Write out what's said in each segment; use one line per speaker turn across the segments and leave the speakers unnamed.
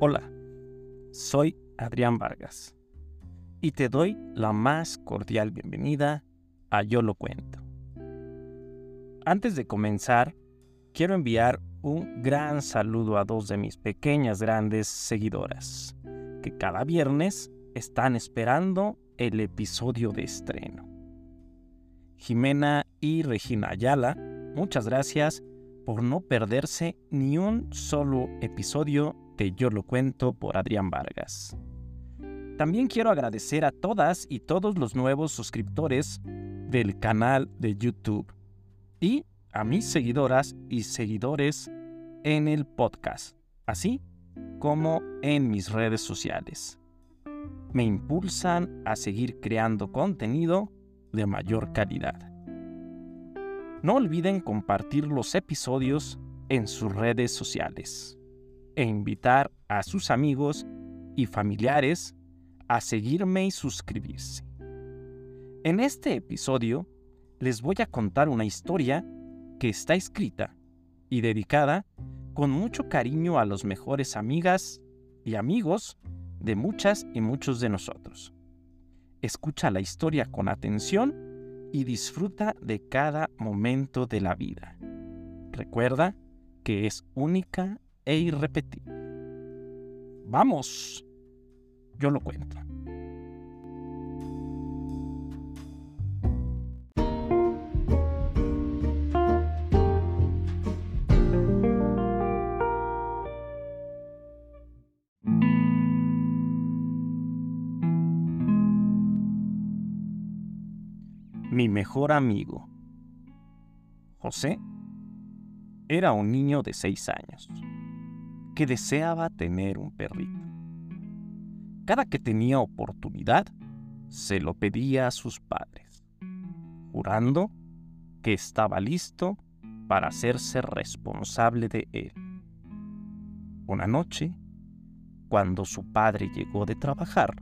Hola, soy Adrián Vargas y te doy la más cordial bienvenida a Yo lo cuento. Antes de comenzar, quiero enviar un gran saludo a dos de mis pequeñas grandes seguidoras, que cada viernes están esperando el episodio de estreno. Jimena y Regina Ayala, muchas gracias por no perderse ni un solo episodio yo lo cuento por Adrián Vargas. También quiero agradecer a todas y todos los nuevos suscriptores del canal de YouTube y a mis seguidoras y seguidores en el podcast, así como en mis redes sociales. Me impulsan a seguir creando contenido de mayor calidad. No olviden compartir los episodios en sus redes sociales e invitar a sus amigos y familiares a seguirme y suscribirse. En este episodio les voy a contar una historia que está escrita y dedicada con mucho cariño a los mejores amigas y amigos de muchas y muchos de nosotros. Escucha la historia con atención y disfruta de cada momento de la vida. Recuerda que es única e irrepetible. Vamos, yo lo cuento. Mi mejor amigo. José era un niño de seis años que deseaba tener un perrito. Cada que tenía oportunidad, se lo pedía a sus padres, jurando que estaba listo para hacerse responsable de él. Una noche, cuando su padre llegó de trabajar,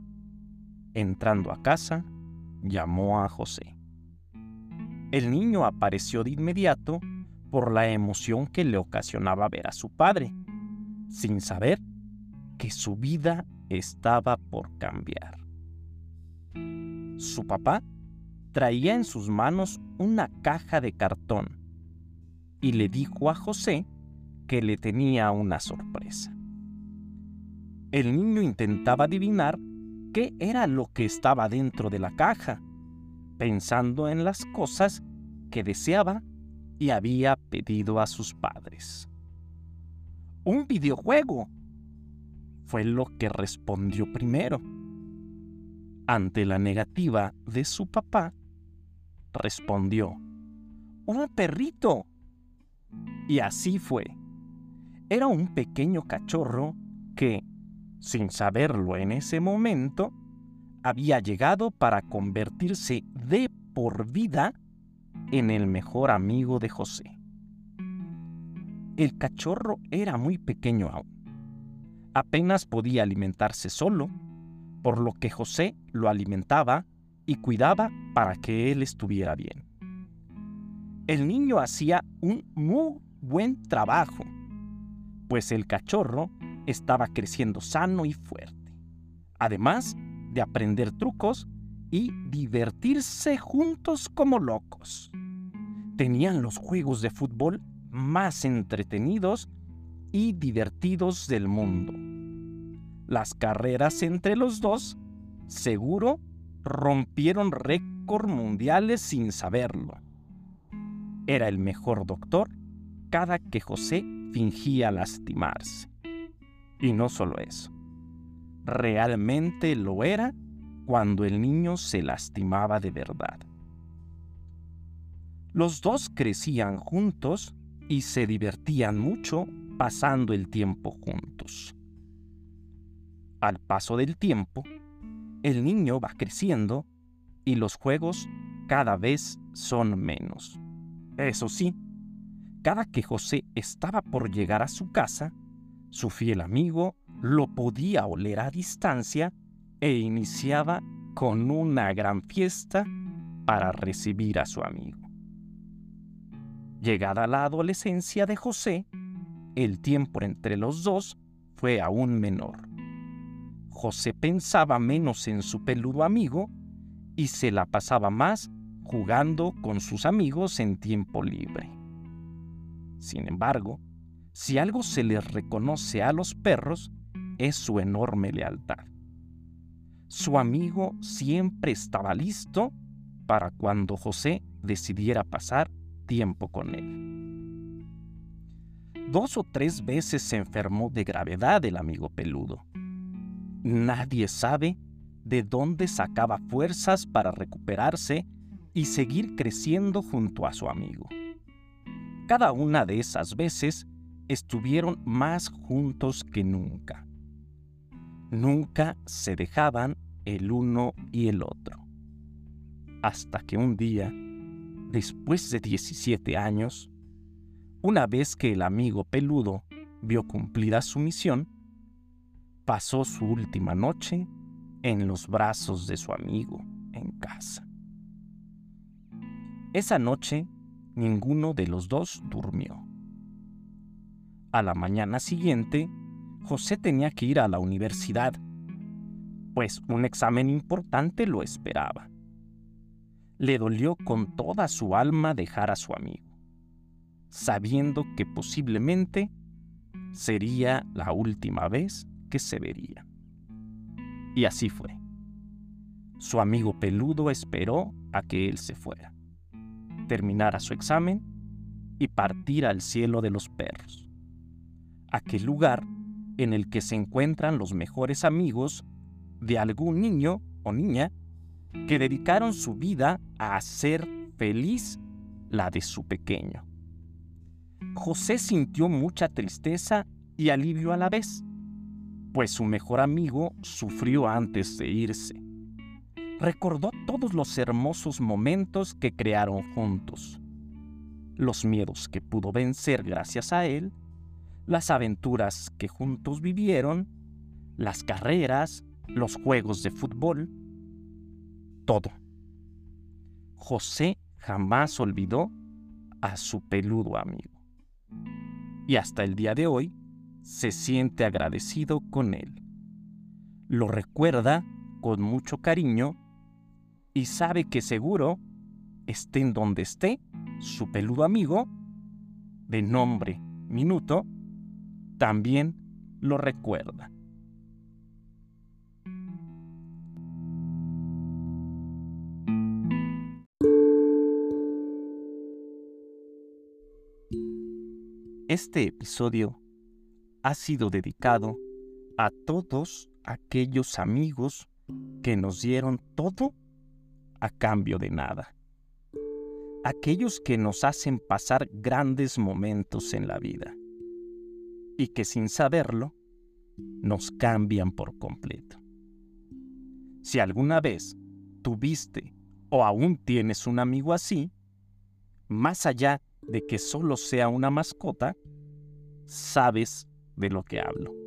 entrando a casa, llamó a José. El niño apareció de inmediato por la emoción que le ocasionaba ver a su padre sin saber que su vida estaba por cambiar. Su papá traía en sus manos una caja de cartón y le dijo a José que le tenía una sorpresa. El niño intentaba adivinar qué era lo que estaba dentro de la caja, pensando en las cosas que deseaba y había pedido a sus padres un videojuego. Fue lo que respondió primero. Ante la negativa de su papá, respondió, un perrito. Y así fue. Era un pequeño cachorro que, sin saberlo en ese momento, había llegado para convertirse de por vida en el mejor amigo de José. El cachorro era muy pequeño aún. Apenas podía alimentarse solo, por lo que José lo alimentaba y cuidaba para que él estuviera bien. El niño hacía un muy buen trabajo, pues el cachorro estaba creciendo sano y fuerte, además de aprender trucos y divertirse juntos como locos. Tenían los juegos de fútbol más entretenidos y divertidos del mundo. Las carreras entre los dos, seguro, rompieron récord mundiales sin saberlo. Era el mejor doctor cada que José fingía lastimarse. Y no solo eso, realmente lo era cuando el niño se lastimaba de verdad. Los dos crecían juntos y se divertían mucho pasando el tiempo juntos. Al paso del tiempo, el niño va creciendo y los juegos cada vez son menos. Eso sí, cada que José estaba por llegar a su casa, su fiel amigo lo podía oler a distancia e iniciaba con una gran fiesta para recibir a su amigo. Llegada la adolescencia de José, el tiempo entre los dos fue aún menor. José pensaba menos en su peludo amigo y se la pasaba más jugando con sus amigos en tiempo libre. Sin embargo, si algo se les reconoce a los perros, es su enorme lealtad. Su amigo siempre estaba listo para cuando José decidiera pasar tiempo con él. Dos o tres veces se enfermó de gravedad el amigo peludo. Nadie sabe de dónde sacaba fuerzas para recuperarse y seguir creciendo junto a su amigo. Cada una de esas veces estuvieron más juntos que nunca. Nunca se dejaban el uno y el otro. Hasta que un día, después de 17 años, una vez que el amigo peludo vio cumplida su misión, pasó su última noche en los brazos de su amigo en casa. Esa noche, ninguno de los dos durmió. A la mañana siguiente, José tenía que ir a la universidad, pues un examen importante lo esperaba. Le dolió con toda su alma dejar a su amigo, sabiendo que posiblemente sería la última vez que se vería. Y así fue. Su amigo peludo esperó a que él se fuera, terminara su examen y partiera al cielo de los perros, aquel lugar en el que se encuentran los mejores amigos de algún niño o niña que dedicaron su vida a hacer feliz la de su pequeño. José sintió mucha tristeza y alivio a la vez, pues su mejor amigo sufrió antes de irse. Recordó todos los hermosos momentos que crearon juntos, los miedos que pudo vencer gracias a él, las aventuras que juntos vivieron, las carreras, los juegos de fútbol, todo. José jamás olvidó a su peludo amigo. Y hasta el día de hoy se siente agradecido con él. Lo recuerda con mucho cariño y sabe que seguro, esté en donde esté, su peludo amigo, de nombre Minuto, también lo recuerda. Este episodio ha sido dedicado a todos aquellos amigos que nos dieron todo a cambio de nada. Aquellos que nos hacen pasar grandes momentos en la vida y que sin saberlo nos cambian por completo. Si alguna vez tuviste o aún tienes un amigo así, más allá de que solo sea una mascota, sabes de lo que hablo.